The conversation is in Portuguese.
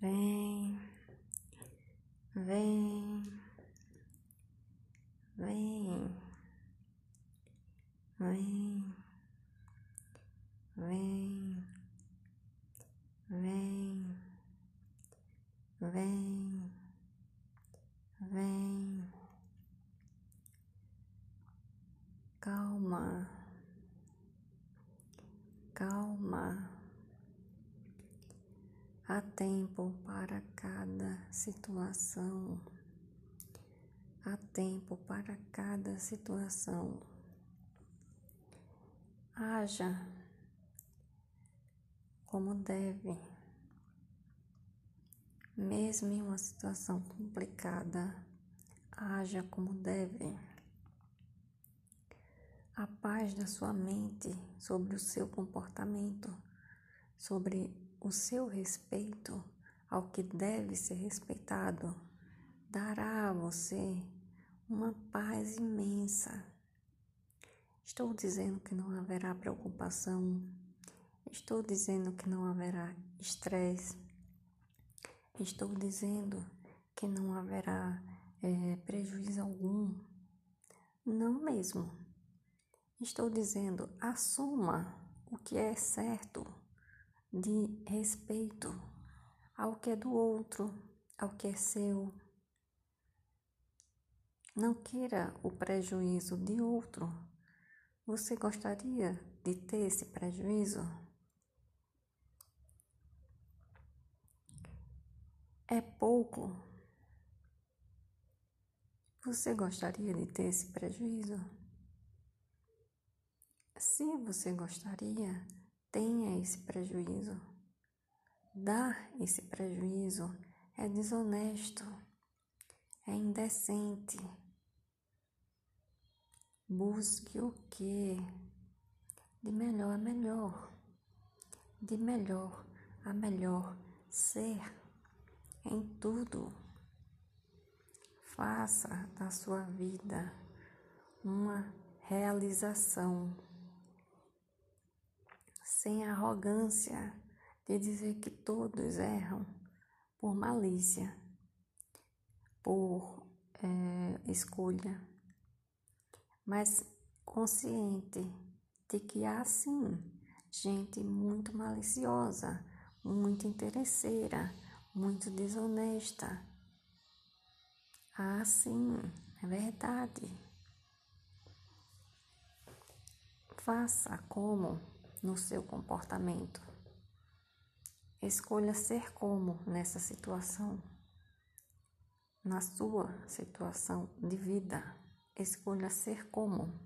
Vem, vem, vem, vem, vem, vem, vem, vem. Calma, calma. Há tempo para cada situação. Há tempo para cada situação. Haja como deve. Mesmo em uma situação complicada, haja como deve. A paz da sua mente sobre o seu comportamento, sobre o seu respeito ao que deve ser respeitado dará a você uma paz imensa. Estou dizendo que não haverá preocupação, estou dizendo que não haverá estresse, estou dizendo que não haverá é, prejuízo algum. Não mesmo. Estou dizendo, assuma o que é certo de respeito ao que é do outro, ao que é seu. Não queira o prejuízo de outro. Você gostaria de ter esse prejuízo? É pouco. Você gostaria de ter esse prejuízo? Se você gostaria, tenha esse prejuízo. Dar esse prejuízo é desonesto, é indecente. Busque o que? De melhor a melhor, de melhor a melhor ser em tudo. Faça da sua vida uma realização sem arrogância de dizer que todos erram por malícia, por é, escolha, mas consciente de que há sim gente muito maliciosa, muito interesseira, muito desonesta. Ah, sim, é verdade. Faça como no seu comportamento. Escolha ser como nessa situação, na sua situação de vida. Escolha ser como.